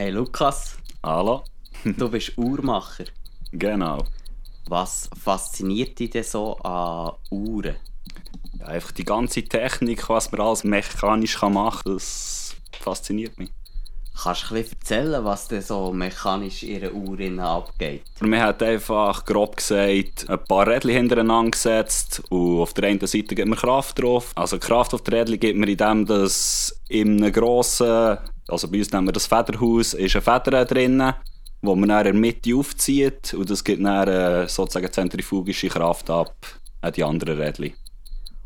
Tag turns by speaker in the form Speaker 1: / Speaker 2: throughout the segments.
Speaker 1: Hey Lukas,
Speaker 2: Hallo?
Speaker 1: du bist Uhrmacher.
Speaker 2: Genau.
Speaker 1: Was fasziniert dich denn so an Uhren?
Speaker 2: Ja, einfach die ganze Technik, was man alles mechanisch machen kann, das fasziniert mich.
Speaker 1: Kannst du ein bisschen erzählen, was denn so mechanisch in einer Uhr abgeht?
Speaker 2: Man hat einfach grob gesagt ein paar Rädchen hintereinander gesetzt und auf der einen Seite gibt man Kraft drauf. Also Kraft auf der Rädchen gibt man indem dass in einem grossen, also bei uns nennen wir das Federhaus, ist ein Feder drin, wo man dann in der Mitte aufzieht und das gibt dann äh, sozusagen zentrifugische Kraft ab an die anderen Rädchen.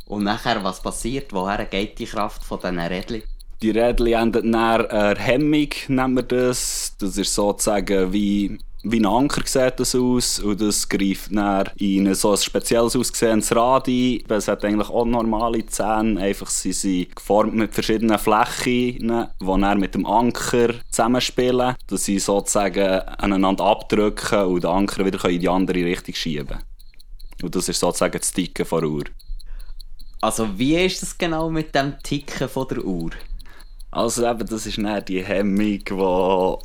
Speaker 1: Und nachher, was passiert? Woher geht die Kraft von diesen Rädchen?
Speaker 2: Die Rädchen enden dann eine Hemmung, nennt man das. Das ist sozusagen wie, wie ein Anker sieht das aus und das greift dann in so ein spezielles ausgesehenes Rad ein. Es hat eigentlich auch normale Zähne, einfach sie sind geformt mit verschiedenen Flächen, die dann mit dem Anker zusammenspielen, dass sie sozusagen aneinander abdrücken und den Anker wieder in die andere Richtung schieben Und das ist sozusagen das Ticken der Uhr.
Speaker 1: Also wie ist das genau mit dem Ticken von der Uhr?
Speaker 2: Also eben, das ist dann die Hemmung, die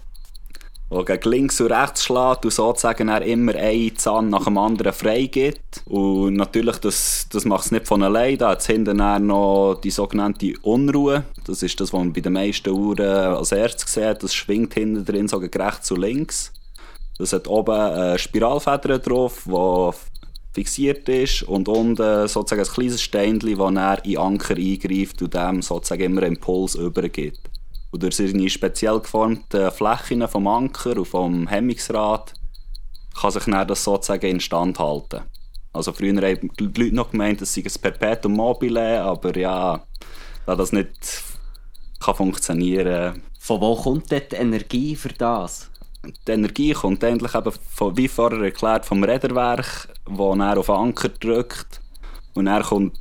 Speaker 2: die gegen links und rechts schlägt und sozusagen immer einen Zahn nach dem anderen freigibt. Und natürlich, das, das macht es nicht von allein. Da hat es hinten noch die sogenannte Unruhe. Das ist das, was man bei den meisten Uhren als erstes sieht. Das schwingt hinten drin so gegen rechts und links. Das hat oben eine Spiralfeder drauf, die fixiert ist und unten sozusagen ein kleines Steinchen, das er in Anker eingreift und dem sozusagen immer Impuls übergibt. Und durch seine speziell geformten Flächen vom Anker und vom Hemmungsrad kann sich dann das sozusagen instand halten. Also früher haben die Leute noch gemeint, es sei ein Perpetuum mobile, aber ja, da das nicht kann funktionieren
Speaker 1: Von wo kommt die Energie für das?
Speaker 2: Die Energie kommt endlich eben, von, wie vorher erklärt, vom Räderwerk, wo er auf den Anker drückt. Und dann kommt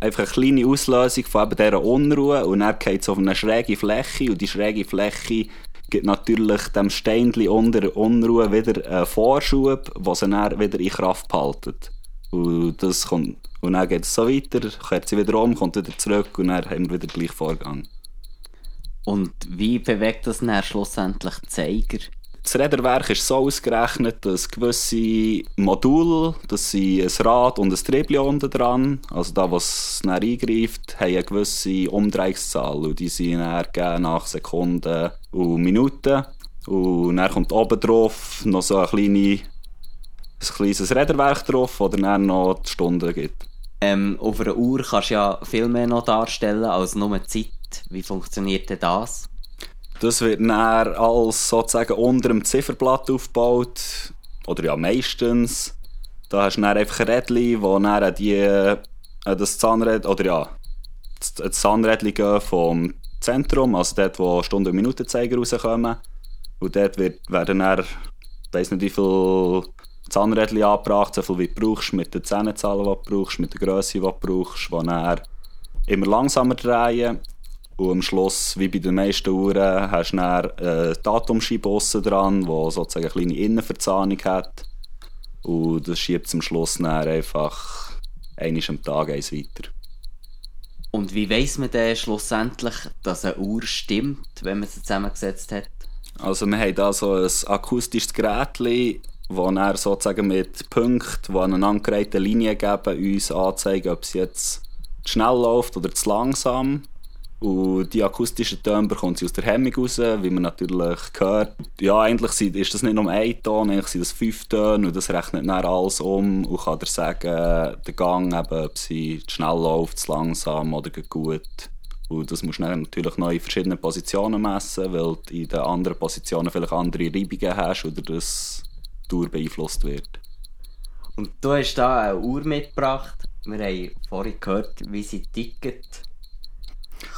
Speaker 2: einfach eine kleine Auslösung von eben dieser Unruhe und dann geht es auf eine schräge Fläche und die schräge Fläche gibt natürlich dem Steinchen unter Unruhe wieder einen Vorschub, was sie dann wieder in Kraft behaltet. Und, das kommt, und dann geht es so weiter, kehrt sie wieder um, kommt wieder zurück und dann haben wir wieder den gleichen Vorgang.
Speaker 1: Und wie bewegt das dann schlussendlich die Zeiger?
Speaker 2: Das Räderwerk ist so ausgerechnet, dass gewisse Module, das sind ein Rad und ein Triebli unten dran, also da, was es eingreift, haben eine gewisse Umdrehungszahl und die sind nach Sekunden und Minuten. Und dann kommt oben drauf noch so ein, kleine, ein kleines Räderwerk drauf, das dann noch die Stunden gibt.
Speaker 1: Ähm, auf einer Uhr kannst du ja viel mehr noch darstellen als nur die Zeit. Wie funktioniert denn das?
Speaker 2: Das wird dann als sozusagen unter dem Zifferblatt aufgebaut. Oder ja, meistens. Da hast du dann einfach ein Rädchen, wo dann die, äh, das Zahnrädchen, oder ja, das Zahnrädchen vom Zentrum, also dort, wo Stunden- und Minutenzeiger rauskommen. Und dort wird, werden dann, ich weiss nicht wie viel Zahnrädchen angebracht, so viel wie du brauchst, mit den Zähnenzahlen, die du brauchst, mit der Größe, die du brauchst, die dann immer langsamer drehen und am Schluss, wie bei den meisten Uhren, hast du dann eine Datumscheibe aussen dran, die sozusagen eine kleine Innenverzahnung hat. Und das schiebt zum Schluss dann einfach einmal am Tag eins weiter.
Speaker 1: Und wie weiss man denn schlussendlich, dass eine Uhr stimmt, wenn man sie zusammengesetzt hat?
Speaker 2: Also wir haben da so ein akustisches Gerät, das dann sozusagen mit Punkten, die aneinandergereihte Linien geben, uns anzeigen, ob es jetzt zu schnell läuft oder zu langsam. Und die akustischen Töne bekommt sie aus der Hemmung raus, wie man natürlich hört. Ja, eigentlich ist das nicht nur ein Ton, eigentlich sind das fünf Töne und das rechnet dann alles um und kann dir sagen, der Gang, eben, ob sie zu schnell läuft, zu langsam oder gut. Und das musst du natürlich noch in verschiedenen Positionen messen, weil du in den anderen Positionen vielleicht andere Reibungen hast oder das Tour beeinflusst wird.
Speaker 1: Und du hast da eine Uhr mitgebracht. Wir haben vorhin gehört, wie sie tickt.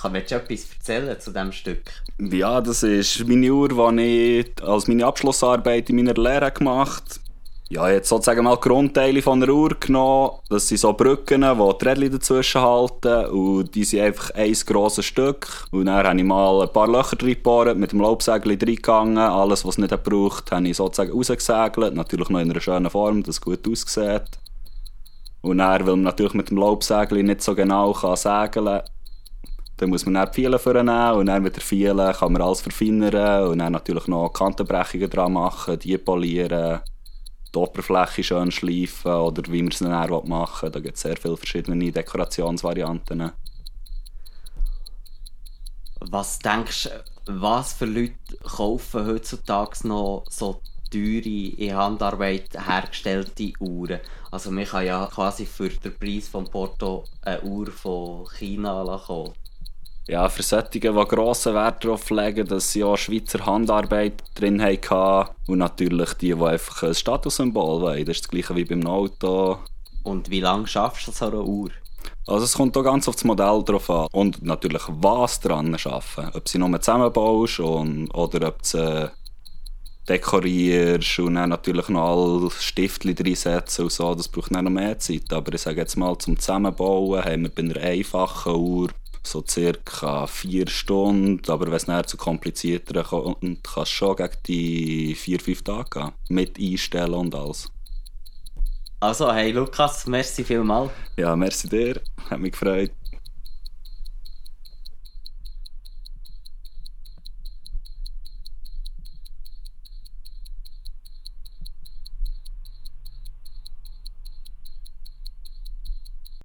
Speaker 1: Kann mir etwas erzählen zu diesem Stück?
Speaker 2: Ja, das ist meine Uhr, die ich als meine Abschlussarbeit in meiner Lehre gemacht habe. Ja, jetzt sozusagen mal Grundteile von der Uhr genommen. Das sind so Brücken, wo die Rädchen dazwischen halten. Und die sind einfach ein grosses Stück. Und dann habe ich mal ein paar Löcher reingebohrt, mit dem Laubsägel reingegangen. Alles, was es nicht braucht, habe ich sozusagen rausgesägelt. Natürlich noch in einer schönen Form, dass es gut aussieht. Und dann, weil man natürlich mit dem Laubsägel nicht so genau kann sägeln kann, Dann muss man dann die Fielen vornehmen und dann mit der Fielen kann man alles verfeinern und dann natürlich noch Kantenbrechungen dran machen, die polieren, die Oberfläche schön schleifen oder wie man es dann machen will. Da gibt es sehr viele verschiedene Dekorationsvarianten.
Speaker 1: Was denkst du, was für Leute kaufen heutzutage noch so teure, in Handarbeit hergestellte Uhren? Also man kann ja quasi für den Preis von Porto eine Uhr von China kommen.
Speaker 2: Ja, für solche, die grossen Wert darauf legen, dass sie auch Schweizer Handarbeit drin hatten und natürlich die, die einfach ein Statussymbol wollen. Das ist das gleiche wie beim Auto.
Speaker 1: Und wie lange schaffst du so eine Uhr?
Speaker 2: Also es kommt auch ganz auf das Modell drauf an. Und natürlich, was dran arbeiten. Ob sie nur zusammenbaust und, oder ob du äh, dekorierst und dann natürlich noch alle Stiftchen reinsetzen und so. Das braucht dann noch mehr Zeit. Aber ich sage jetzt mal, zum Zusammenbauen haben wir bei einer einfachen Uhr so circa vier Stunden, aber wenn es näher zu komplizierter kommt, kannst du schon gegen die vier, fünf Tage gehen. Mit Einstellen und alles.
Speaker 1: Also, hey Lukas, merci vielmals.
Speaker 2: Ja, merci dir. Hat mich gefreut.